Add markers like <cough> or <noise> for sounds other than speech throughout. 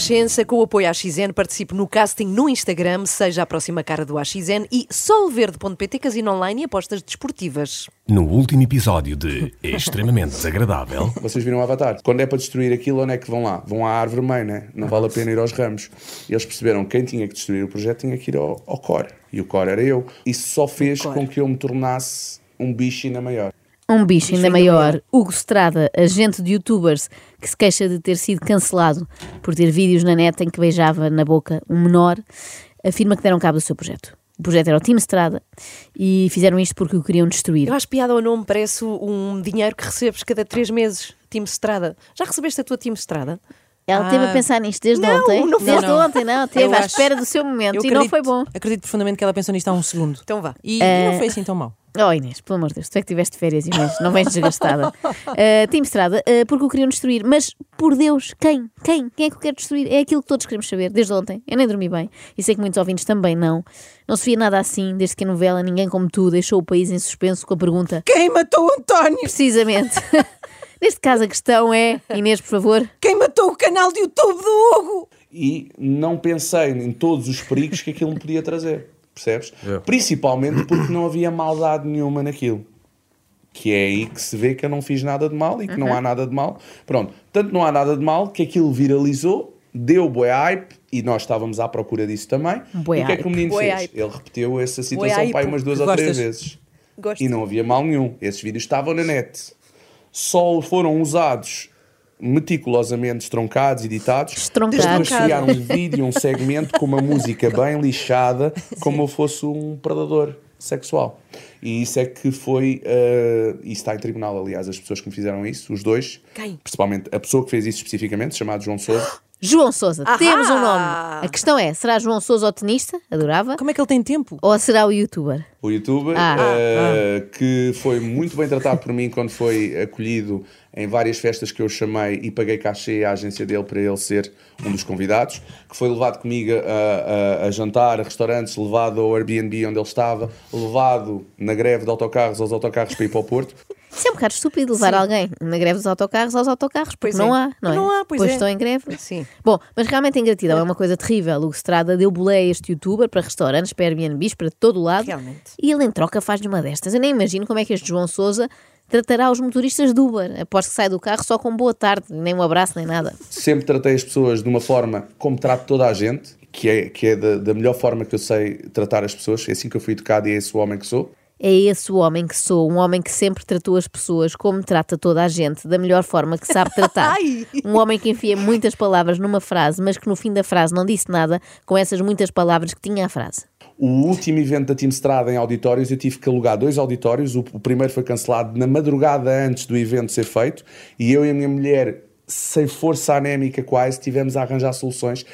Renascença, com o apoio à XN, participe no casting no Instagram, seja a próxima cara do AXN e solverde.pt, casino online e apostas desportivas. No último episódio de <laughs> Extremamente Desagradável, Vocês viram o Avatar? Quando é para destruir aquilo, onde é que vão lá? Vão à árvore mãe, né? Não vale a pena ir aos ramos. E eles perceberam que quem tinha que destruir o projeto tinha que ir ao, ao core. E o core era eu. Isso só fez com que eu me tornasse um bicho ainda maior. Um bicho ainda maior, Hugo Estrada, agente de youtubers, que se queixa de ter sido cancelado por ter vídeos na net em que beijava na boca um menor, afirma que deram cabo do seu projeto. O projeto era o Team Estrada e fizeram isto porque o queriam destruir. Eu acho piada ao nome, parece um dinheiro que recebes cada três meses. Time Estrada. Já recebeste a tua Time Estrada? Ela teve a pensar nisto desde Não, ontem. não foi. desde Não, ontem, não. Teve Eu à acho- espera do seu momento Eu e não foi bom. Acredito profundamente que ela pensou nisto há um segundo. Então vá. E, Eh, e não foi assim tão mal. Oh Inês, pelo amor de Deus, tu é que tiveste férias, Inês, não vens desgastada. Uh, Team Estrada, uh, porque o queriam destruir, mas por Deus, quem? Quem? Quem é que o quer destruir? É aquilo que todos queremos saber, desde ontem. Eu nem dormi bem e sei que muitos ouvintes também não. Não se via nada assim, desde que a novela Ninguém Como Tu deixou o país em suspenso com a pergunta: Quem matou o António? precisamente. <laughs> Neste caso, a questão é, Inês, por favor, Quem matou o canal de YouTube do Hugo? E não pensei em todos os perigos que aquilo me podia trazer. Percebes? Principalmente porque não havia maldade nenhuma naquilo. Que é aí que se vê que eu não fiz nada de mal e que não há nada de mal. Pronto, tanto não há nada de mal que aquilo viralizou, deu bué hype e nós estávamos à procura disso também. Bué e o que é que o menino fez? hype. Ele repetiu essa situação pai umas duas Tu ou três vezes. Gosto. E não havia mal nenhum. Esses vídeos estavam na net. Só foram usados meticulosamente estroncados, editados. Estroncados. Depois criaram um vídeo, um segmento com uma música bem lixada, como eu fosse um predador sexual. E isso é que foi. Uh, isso está em tribunal, aliás, as pessoas que me fizeram isso, os dois. Quem? Principalmente a pessoa que fez isso especificamente, chamado João Souza. João Souza, Ahá! temos um nome. A questão é: será João Souza o tenista? Adorava. Como é que ele tem tempo? Ou será o youtuber? o youtuber, Ah. eh, que foi muito bem tratado por mim quando foi acolhido em várias festas que eu chamei e paguei cachê à agência dele para ele ser um dos convidados, que foi levado comigo a, a- a jantar, a restaurantes, levado ao Airbnb onde ele estava, levado na greve de autocarros aos autocarros para ir para o Porto. Isso é um bocado estúpido levar alguém na greve dos autocarros aos autocarros, porque Pois não é. há, não é? Não há, pois é. estão em greve. Sim. Bom, mas realmente a ingratidão é uma coisa terrível. O Estrada deu bolé a este youtuber para restaurantes, para Airbnbs, para todo o lado. Realmente. E ele em troca faz-lhe uma destas. Eu nem imagino como é que este João Souza tratará os motoristas do Uber. Aposto que sai do carro só com boa tarde, nem um abraço, nem nada. Sempre tratei as pessoas de uma forma como trato toda a gente, que é, que é da, da melhor forma que eu sei tratar as pessoas. É assim que eu fui educado e é esse o homem que sou. É esse o homem que sou, um homem que sempre tratou as pessoas como trata toda a gente, da melhor forma que sabe tratar. <laughs> Um homem que enfia muitas palavras numa frase, mas que no fim da frase não disse nada com essas muitas palavras que tinha a frase. O último evento da Team Strada em auditórios, eu tive que alugar dois auditórios. O, o primeiro foi cancelado na madrugada antes do evento ser feito, e eu e a minha mulher, sem força anémica quase, tivemos a arranjar soluções.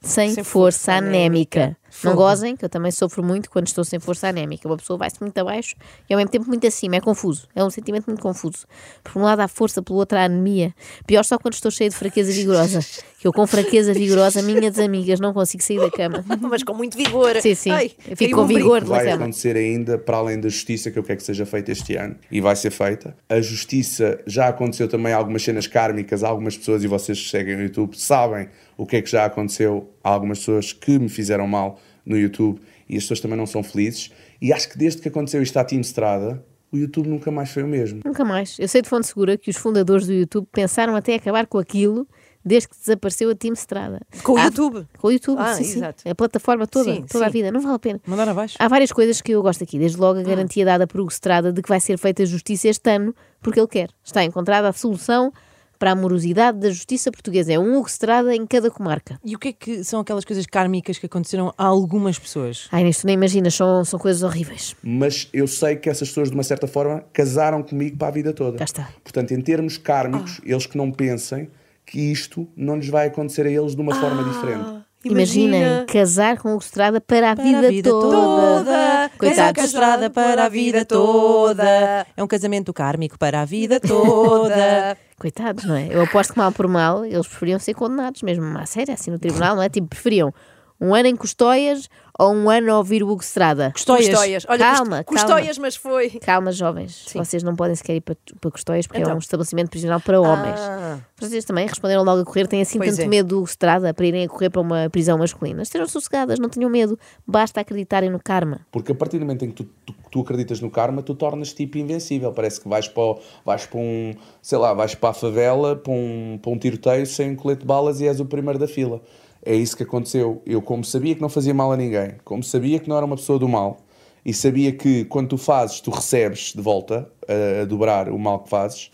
Sem, Sem força, força anémica. anémica. Não gozem, que eu também sofro muito quando estou sem força anémica. Uma pessoa vai-se muito abaixo e ao mesmo tempo muito acima. É confuso. É um sentimento muito confuso. Por um lado há força, pelo outro há anemia. Pior só quando estou cheia de fraqueza vigorosa. <laughs> Que eu com fraqueza vigorosa, minhas amigas, não consigo sair da cama. <laughs> Mas com muito vigor. Sim, sim. Ai, fico com um vigor Vai cama. acontecer ainda, para além da justiça que eu quero que seja feita este ano, e vai ser feita. A justiça já aconteceu também algumas cenas kármicas, algumas pessoas, e vocês que seguem o YouTube sabem o que é que já aconteceu a algumas pessoas que me fizeram mal no YouTube, e as pessoas também não são felizes. E acho que desde que aconteceu isto à Team Strada, o YouTube nunca mais foi o mesmo. Nunca mais. Eu sei de fonte segura que os fundadores do YouTube pensaram até acabar com aquilo desde que desapareceu a Team Estrada. Com o Há- YouTube? Com o YouTube, Ah, sim, sim. exato. A plataforma toda, Sim, toda a sim. vida. Não vale a pena. Mandar abaixo. Há várias coisas que eu gosto aqui. Desde logo a garantia dada por Hugo Estrada de que vai ser feita justiça este ano, porque ele quer. Está encontrada a solução para a morosidade da justiça portuguesa. É um Hugo Estrada em cada comarca. E o que é que são aquelas coisas kármicas que aconteceram a algumas pessoas? Ai, nisto nem imaginas, são, são coisas horríveis. Mas eu sei que essas pessoas, de uma certa forma, casaram comigo para a vida toda. Já está. Portanto, em termos kármicos, eles que não pensem que isto não lhes vai acontecer a eles de uma forma diferente. Imaginem casar com o Estrada para a, Para vida, a vida toda. toda. Coitados. castrada para a vida toda. É um casamento kármico para a vida toda. <laughs> Coitados, não é? Eu aposto que mal por mal eles preferiam ser condenados, mesmo a sério, assim no tribunal, não é? Tipo, preferiam Um ano em Custóias ou um ano a ouvir o Hugo Estrada? Custóias. Custóias. Olha, Calma, Cust- calma. Custóias, mas foi. Calma, jovens. Vocês não podem sequer ir para, para Custóias porque é Então. um estabelecimento prisional para homens. Ah. Vocês também responderam logo a correr. Têm assim Pois tanto é. medo do Hugo Estrada para irem a correr para uma prisão masculina. Estejam sossegadas, não tenham medo. Basta acreditarem no karma. Porque a partir do momento em que tu, tu, tu acreditas no karma, tu tornas tipo invencível. Parece que vais para, o- vais para um, sei lá, vais para a favela, para um, para um tiroteio sem um colete de balas e és o primeiro da fila. É isso que aconteceu. Eu, como sabia que não fazia mal a ninguém, como sabia que não era uma pessoa do mal, e sabia que quando tu fazes, tu recebes de volta a, a dobrar o mal que fazes,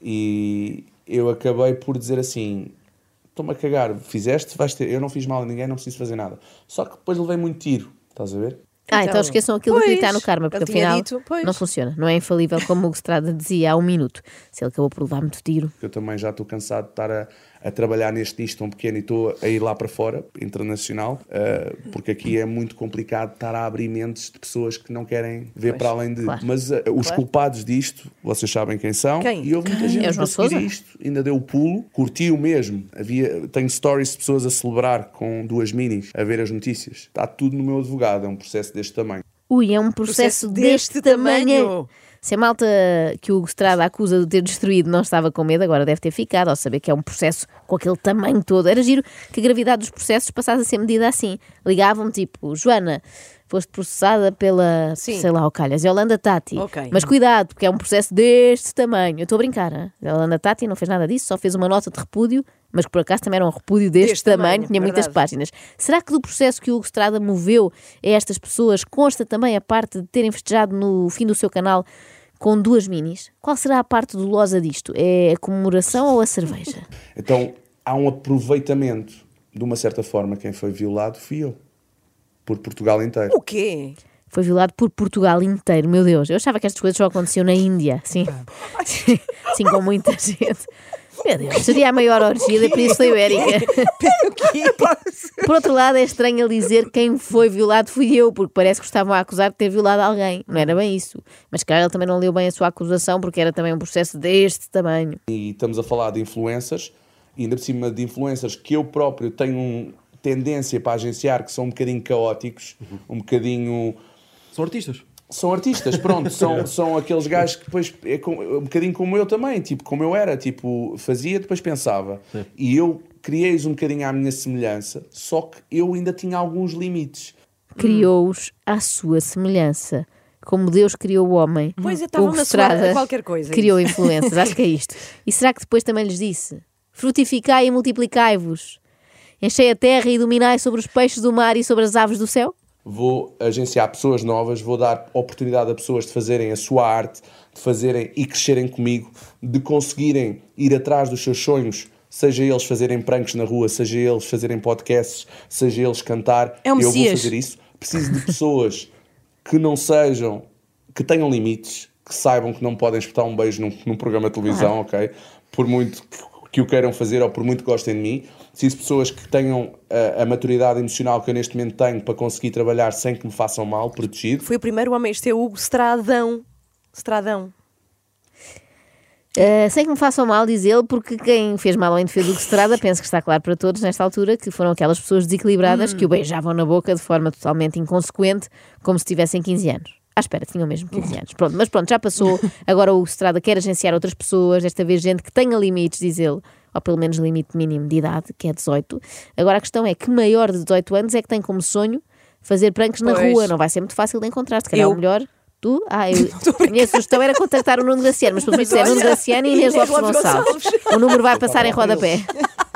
e eu acabei por dizer assim: estou-me a cagar, fizeste, vais ter. Eu não fiz mal a ninguém, não preciso fazer nada. Só que depois levei muito tiro, estás a ver? Ah, então Então, esqueçam aquilo de pois, acreditar no karma, porque afinal dito, não funciona. Não é infalível, como o Hugo Estrada dizia há um minuto. Se ele acabou por levar muito tiro. Eu também já estou cansado de estar a, a trabalhar neste nicho tão pequeno e estou a ir lá para fora, internacional, eh, porque aqui é muito complicado estar a abrir mentes de pessoas que não querem ver para além de. claro. Mas eh, os culpados disto, vocês sabem quem são. Quem? E houve muita gente É a João seguir Sousa? isto, ainda deu o pulo, curtiu mesmo. Havia, tenho stories de pessoas a celebrar com duas minis, a ver as notícias. Está tudo no meu advogado, é um processo deste tamanho. Ui, é um processo, Processo deste, deste tamanho. tamanho. Se a malta que o Estrada acusa de ter destruído não estava com medo, agora deve ter ficado, ao saber que é um processo com aquele tamanho todo. Era giro que a gravidade dos processos passasse a ser medida assim. Ligavam-me tipo, Joana, foste processada pela, Sim. sei lá, o Calhas, Yolanda Tati. Ok. Mas cuidado, porque é um processo deste tamanho. Eu estou a brincar, hein? Yolanda Tati não fez nada disso, só fez uma nota de repúdio, mas que por acaso também era um repúdio deste, Deste tamanho, tamanho, tinha muitas verdade. páginas. Será que do processo que o Hugo Estrada moveu a estas pessoas consta também a parte de terem festejado no fim do seu canal com duas minis? Qual será a parte dolosa disto? É a comemoração ou a cerveja? Então há um aproveitamento, de uma certa forma, quem foi violado fui eu, por Portugal inteiro. O quê? Foi violado por Portugal inteiro, meu Deus. Eu achava que estas coisas só aconteciam na Índia, sim. Sim, com muita gente. Meu Deus, seria a maior orgia da Península Ibérica. <laughs> Por outro lado, é estranho ele dizer quem foi violado fui eu, porque parece que estavam a acusar de ter violado alguém. Não era bem isso. Mas, cara, ele também não leu bem a sua acusação, porque era também um processo deste tamanho. E estamos a falar de influencers, e ainda por cima de influencers que eu próprio tenho um- tendência para agenciar, que são um bocadinho caóticos, um bocadinho. São artistas. São artistas, pronto, <laughs> são, são aqueles gajos que depois é com- um bocadinho como eu também, tipo, como eu era, tipo, fazia, depois pensava. E eu criei-os um bocadinho à minha semelhança, só que eu ainda tinha alguns limites. Criou-os à sua semelhança. Como Deus criou o homem. Pois, eu estava na sua- qualquer coisa, é Criou influências, acho que é isto. E será que depois também lhes disse: Frutificai e multiplicai-vos, enchei a terra e dominai sobre os peixes do mar e sobre as aves do céu? vou agenciar pessoas novas, vou dar oportunidade a pessoas de fazerem a sua arte, de fazerem e crescerem comigo, de conseguirem ir atrás dos seus sonhos, seja eles fazerem pranks na rua, seja eles fazerem podcasts, seja eles cantar. É um eu vou fazer isso. Preciso de pessoas que não sejam, que tenham limites, que saibam que não podem espetar um beijo num, num programa de televisão, ok? Por muito que, que o queiram fazer ou por muito que gostem de mim. Preciso de pessoas que tenham a, a maturidade emocional que eu neste momento tenho para conseguir trabalhar sem que me façam mal, protegido. Foi o primeiro homem a ter Hugo Estradão. Estradão. Uh, sem que me façam mal, diz ele, porque quem fez mal ao indivíduo que Estrada, penso que está claro para todos nesta altura, que foram aquelas pessoas desequilibradas que o beijavam na boca de forma totalmente inconsequente, como se tivessem 15 anos. À espera, tinham mesmo 15 anos. Pronto, mas pronto, já passou. <laughs> Agora o Estrada quer agenciar outras pessoas, desta vez gente que tenha limites, diz ele, ou pelo menos limite mínimo de idade, que é 18. Agora a questão é que maior de 18 anos é que tem como sonho fazer pranks na Pois. rua. Não vai ser muito fácil de encontrar. Se calhar Eu. o melhor. Tu? Ah, eu, <laughs> a minha sugestão era contactar o Nuno Graciano, mas pelo visto é Nuno Graciano e Inês Inês Lopes Gonçalves. O número vai passar em rodapé.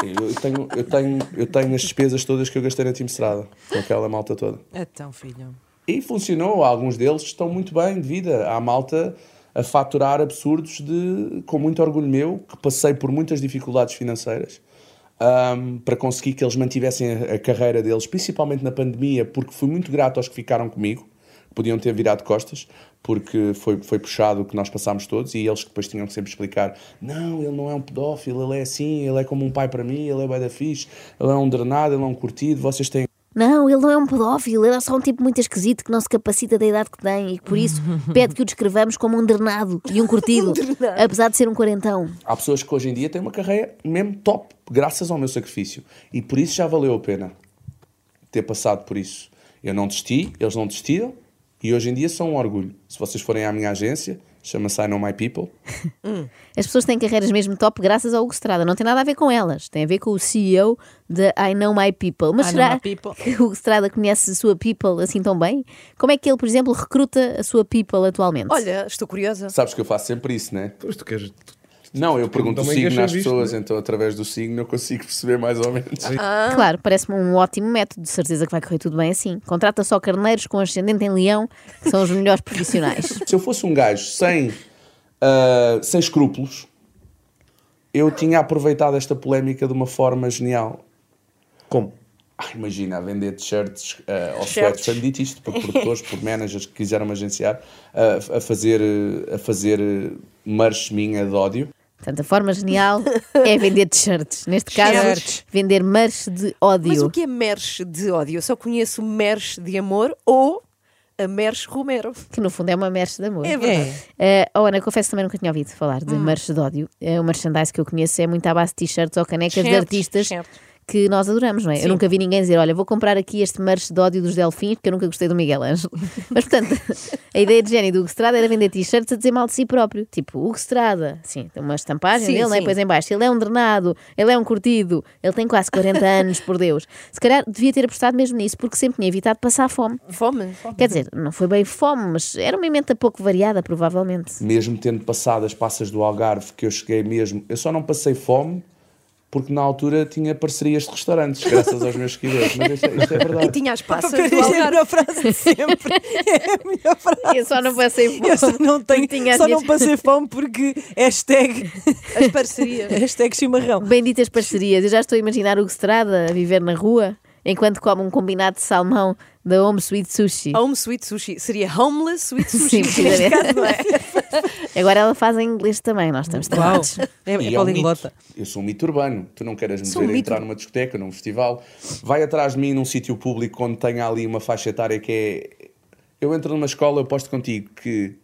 Eu tenho, eu, tenho, eu tenho as despesas todas que eu gastei na Team Estrada, com aquela malta toda. Então, filho. E funcionou, alguns deles estão muito bem de vida. Há malta a faturar absurdos de, com muito orgulho meu, que passei por muitas dificuldades financeiras ahm, para conseguir que eles mantivessem a, a carreira deles, principalmente na pandemia, porque fui muito grato aos que ficaram comigo, podiam ter virado costas, porque foi, foi puxado o que nós passámos todos, e eles que depois tinham que sempre explicar: não, ele não é um pedófilo, ele é assim, ele é como um pai para mim, ele é da fixe, ele é um drenado, ele é um curtido, vocês têm Não, ele não é um pedófilo, ele é só um tipo muito esquisito que não se capacita da idade que tem e que por isso <laughs> pede que o descrevamos como um drenado e um curtido, <laughs> apesar de ser um quarentão. Há pessoas que hoje em dia têm uma carreira mesmo top, graças ao meu sacrifício. E por isso já valeu a pena ter passado por isso. Eu não desisti, eles não desistiram e hoje em dia são um orgulho. Se vocês forem à minha agência, chama-se I Know My People. As pessoas têm carreiras mesmo top graças ao Hugo Estrada. Não tem nada a ver com elas. Tem a ver com o CEO de I Know My People. Mas I Know será My People. que o Hugo Estrada conhece a sua people assim tão bem? Como é que ele, por exemplo, recruta a sua people atualmente? Olha, estou curiosa. Sabes que eu faço sempre isso, né? Pois tu queres. Não, eu pergunto o signo às pessoas, né? então através do signo eu consigo perceber mais ou menos. Claro, parece-me um ótimo método. De certeza que vai correr tudo bem assim. Contrata só carneiros com ascendente em leão, que são os melhores profissionais. <laughs> Se eu fosse um gajo sem, ah, sem escrúpulos, eu tinha aproveitado esta polémica de uma forma genial. Como? Ah, imagina, a vender t-shirts uh, ou sweats, dito isto por produtores, por managers que quiseram me agenciar, ah, a fazer, eh, a fazer eh, merch minha de ódio. Portanto, a forma genial é vender t-shirts. Neste caso, T-shirts. vender merch de ódio. Mas o que é merch de ódio? Eu só conheço merch de amor ou a merch Romero. Que no fundo é uma merch de amor. É verdade. É. Uh, oh, Ana, confesso também nunca tinha ouvido falar de merch de ódio. Uh, o merchandise que eu conheço é muito à base de t-shirts ou canecas de Certo, artistas certo. Que nós adoramos, não é? Eu nunca vi ninguém dizer, olha, vou comprar aqui este merch de ódio dos Delfins porque eu nunca gostei do Miguel Ângelo. <laughs> Mas, portanto, a ideia de gênio do Hugo Estrada era vender t-shirts a dizer mal de si próprio. Tipo, Hugo Estrada, sim, tem uma estampagem Sim, dele, não é? sim. Depois em baixo, ele é um drenado, ele é um curtido, ele tem quase 40 <laughs> anos, por Deus. Se calhar devia ter apostado mesmo nisso, porque sempre tinha evitado passar fome. Fome. Quer dizer, não foi bem fome, mas era uma emenda pouco variada, provavelmente. Mesmo tendo passado as passas do Algarve, que eu cheguei mesmo, eu só não passei fome porque na altura tinha parcerias de restaurantes, graças aos meus seguidores. Mas isto, é- isto é E verdade. tinha as passas Esta é a melhor frase de sempre. É a melhor frase. Eu só não passei fome. Eu só não tenho, Tinha só minhas- não passei fome porque hashtag, As parcerias. <laughs> hashtag chimarrão. Benditas parcerias. Eu já estou a imaginar o Estrada a viver na rua enquanto come um combinado de salmão da Home Sweet Sushi. Home Sweet Sushi. Seria Homeless Sweet Sim, Sushi. precisamente. neste caso, não é? <laughs> Agora ela faz em inglês também, nós estamos tramados. É, é E é um mito. Eu sou um mito urbano. Tu não queres me Sou um ver mito. entrar numa discoteca, num festival. Vai atrás de mim num sítio público onde tenha ali uma faixa etária que é. Eu entro numa escola, eu posto contigo que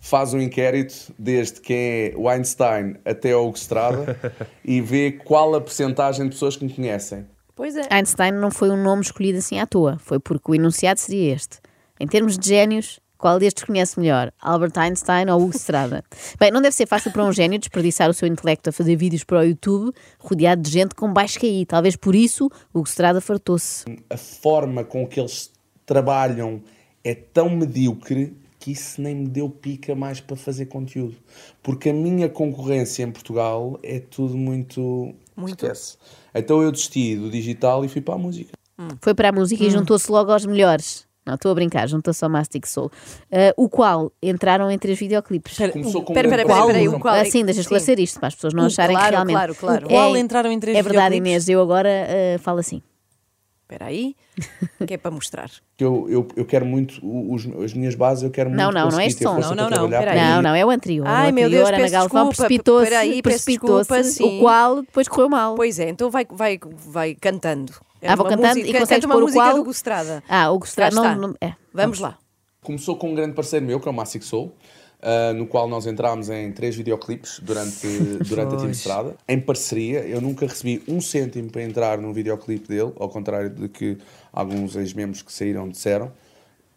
faz um inquérito desde quem é o Einstein até ao Hugo Estrada <laughs> e vê qual a percentagem de pessoas que me conhecem. Pois é. Einstein não foi um nome escolhido assim à toa, foi porque o enunciado seria este. Em termos de génios, qual destes conhece melhor? Albert Einstein ou Hugo Estrada? <laughs> Bem, não deve ser fácil para um gênio desperdiçar o seu intelecto a fazer vídeos para o YouTube, rodeado de gente com baixo QI. Talvez por isso Hugo Estrada fartou-se. A forma com que eles trabalham é tão medíocre que isso nem me deu pica mais para fazer conteúdo. Porque a minha concorrência em Portugal é tudo muito. Muito. Esquece. Então eu desisti do digital e fui para a música. Foi para a música e juntou-se logo aos melhores. Não, estou a brincar, juntou-se ao Mastic Soul. Ah, o qual entraram em três videoclipes. Espera, Começou com Pera, pera, o qual? Ah, sim, deixa esclarecer isto para as pessoas não O- acharem claro, que realmente. claro, claro. O qual entraram em três É verdade, videoclipes? Inês, eu agora ah, falo assim. Espera aí, que é para mostrar. Eu, eu, eu quero muito, os, as minhas bases, eu quero Não, muito não, não é conseguir este ter som. Não, não, não, Não, não, é o anterior. Ai, o meu anterior, Deus, Ana Galvão precipitou-se, sim. o qual depois correu mal. Pois é, então vai, vai, vai cantando. É Ah, vou cantando música- e uma pôr o música qual? do Gustrada. Ah, o. Cá Não, não, é. Vamos lá. Começou com um grande parceiro meu, que é o Massic Soul, ah, no qual nós entrámos em três videoclipes durante, <laughs> durante a Team Estrada. Em parceria, eu nunca recebi um cêntimo para entrar num videoclipe dele, ao contrário de que alguns ex-membros que saíram disseram.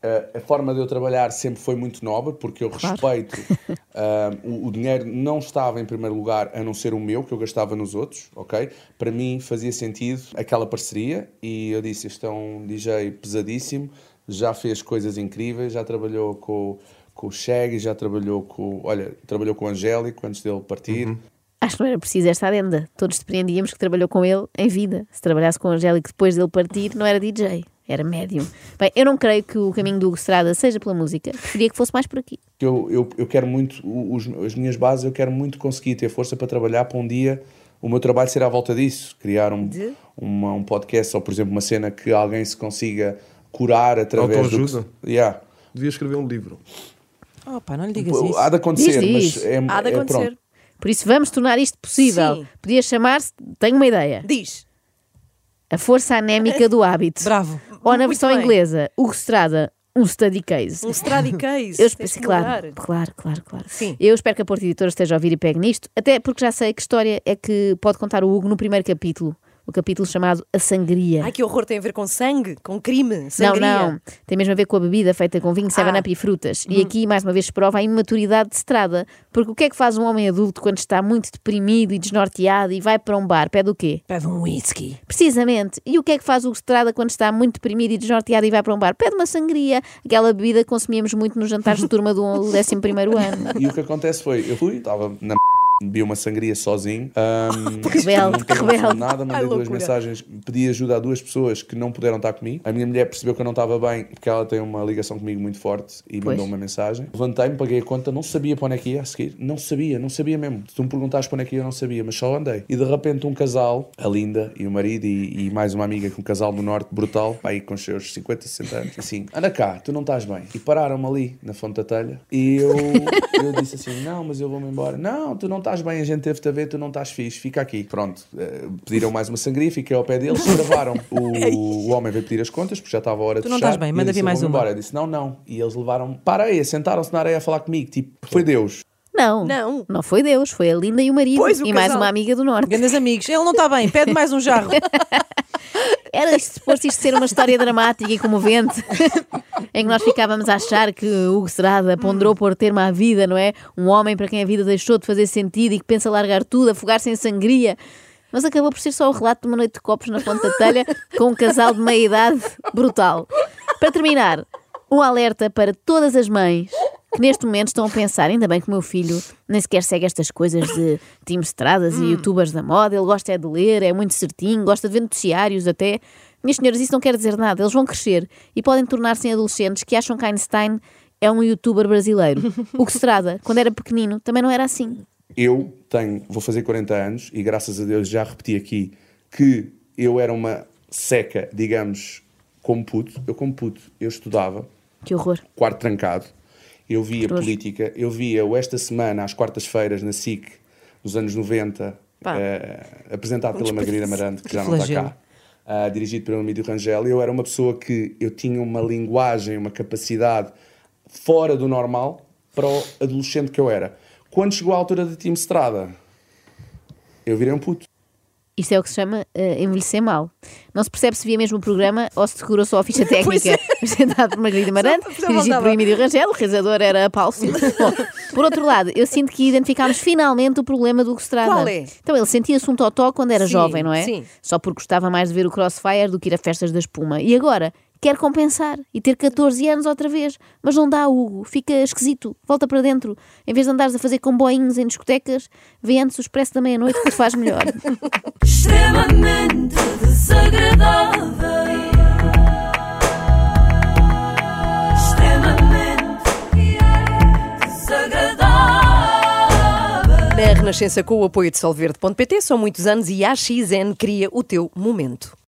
Ah, a forma de eu trabalhar sempre foi muito nova, porque eu respeito. <laughs> ah, o, o dinheiro não estava em primeiro lugar, a não ser o meu, que eu gastava nos outros, ok? Para mim fazia sentido aquela parceria e eu disse: Este é um DJ pesadíssimo, já fez coisas incríveis, já trabalhou com, com o Shaggy, já trabalhou com. Olha, trabalhou com o Angélico antes dele partir. Acho que não era preciso esta adenda. Todos depreendíamos que trabalhou com ele em vida. Se trabalhasse com o Angélico depois dele partir, não era DJ, era médium. Bem, eu não creio que o caminho do Hugo Estrada seja pela música. Preferia que fosse mais por aqui. Eu, eu, eu quero muito, os, as minhas bases, eu quero muito conseguir ter força para trabalhar para um dia o meu trabalho ser à volta disso. Criar um, De? uma, um podcast ou, por exemplo, uma cena que alguém se consiga curar através do. Autoajuda? Que, yeah. Devia escrever um livro. Oh, pá, não lhe digas isso. Há de acontecer, Diz, diz. mas é, Há de é acontecer. pronto. Por isso vamos tornar isto possível. Sim. Podia chamar-se, tenho uma ideia, Diz. a força anémica do hábito. Bravo. Ou na Muito versão bem. inglesa, Hugo Estrada, um study case. Um study case. Eu pensei, que claro, claro, claro, claro. Sim. Eu espero que a Porta Editora esteja a ouvir e pegue nisto, até porque já sei que história é que pode contar o Hugo no primeiro capítulo. O capítulo chamado A Sangria. Ai, que horror tem a ver com sangue, com crime, Não, sangria. não. Tem mesmo a ver com a bebida feita com vinho, 7 Ah. up e frutas. E aqui, mais uma vez, prova a imaturidade de Estrada. Porque o que é que faz um homem adulto quando está muito deprimido e desnorteado e vai para um bar? Pede o quê? Pede um whisky. Precisamente. E o que é que faz o Estrada quando está muito deprimido e desnorteado e vai para um bar? Pede uma sangria. Aquela bebida que consumíamos muito nos jantares de turma do 11 ano. E o que acontece foi, eu fui, estava na bebi uma sangria sozinho. ahm, <laughs> Rebelde, não rebelde. nada, mandei duas mensagens, pedi ajuda a duas pessoas que não puderam estar comigo. A minha mulher percebeu que eu não estava bem, porque ela tem uma ligação comigo muito forte e Pois. mandou uma mensagem. Levantei-me, paguei a conta, não sabia para onde é que ia a seguir. Não sabia, não sabia mesmo. Se tu me perguntaste para onde é que ia, eu não sabia, mas só andei. E de repente um casal, a Linda e o marido e, e mais uma amiga, que um casal do norte brutal, aí com os seus 50, 60 anos, assim, anda cá, tu não estás bem. E pararam-me ali, na fonte da telha, e eu, <laughs> eu disse assim, não, mas eu vou-me embora. Não, tu não estás bem, a gente teve-te a ver, tu não estás fixe, fica aqui. Pronto, eh, pediram mais uma sangria, fiquei ao pé deles, <laughs> gravaram. O, o homem veio pedir as contas, porque já estava a hora Tu de não fechar. estás bem, E eu manda vir "Eu mais uma." embora. Eu disse, não, não. E eles levaram para a areia, sentaram-se na areia a falar comigo, tipo, foi Deus. Não, Não. não foi Deus, foi a Linda e o marido Pois, o e mais casal. uma amiga do Norte. Grandes amigos. Ele não está bem, pede mais um jarro. <laughs> Era isto, suposto isto ser uma história dramática e comovente, <laughs> em que nós ficávamos a achar que Hugo Estrada ponderou por termo à vida, não é? Um homem para quem a vida deixou de fazer sentido e que pensa largar tudo, afogar-se em sangria. Mas acabou por ser só o relato de uma noite de copos na Fonte da Telha com um casal de meia-idade brutal. Para terminar, um alerta para todas as mães que neste momento estão a pensar, ainda bem que o meu filho nem sequer segue estas coisas de Tim Estradas e youtubers da moda, ele gosta é de ler, é muito certinho, gosta de ver noticiários até. Minhas senhoras, isso não quer dizer nada, eles vão crescer e podem tornar-se em adolescentes que acham que Einstein é um youtuber brasileiro. O que Estrada, quando era pequenino, também não era assim. Eu tenho, vou fazer 40 anos e graças a Deus já repeti aqui que eu era uma seca, digamos, como puto. Eu como puto, eu estudava, Que horror. quarto trancado, eu via política, eu via o Esta Semana, às quartas-feiras, na SIC, nos anos 90, Pá. eh, apresentado pela Margarida. Marante, que já não está flagelo. cá, ah, dirigido pelo Emílio Rangel. Eu era uma pessoa que eu tinha uma linguagem, uma capacidade fora do normal para o adolescente que eu era. Quando chegou a altura de Tim Estrada, eu virei um puto. Isto é o que se chama eh, envelhecer mal. Não se percebe se via mesmo o programa ou se segurou só a ficha <laughs> técnica <laughs> apresentado por Margarida Marante, dirigido por Emílio Rangel, o realizador era Pálcio. <laughs> Bom, por outro lado, eu sinto que identificámos finalmente o problema do Estrada. Qual é? Então, ele sentia-se um totó quando era Sim, jovem, não é? sim. Só porque gostava mais de ver o Crossfire do que ir a festas da espuma. E agora? Quer compensar e ter 14 anos outra vez. Mas não dá, Hugo. Fica esquisito. Volta para dentro. Em vez de andares a fazer comboinhos em discotecas, vê antes o expresso da meia-noite que te faz melhor. extremamente <laughs> desagradável. Extremamente desagradável. Na Renascença, com o apoio de Solverde.pt, são muitos anos e a AXN cria o teu momento.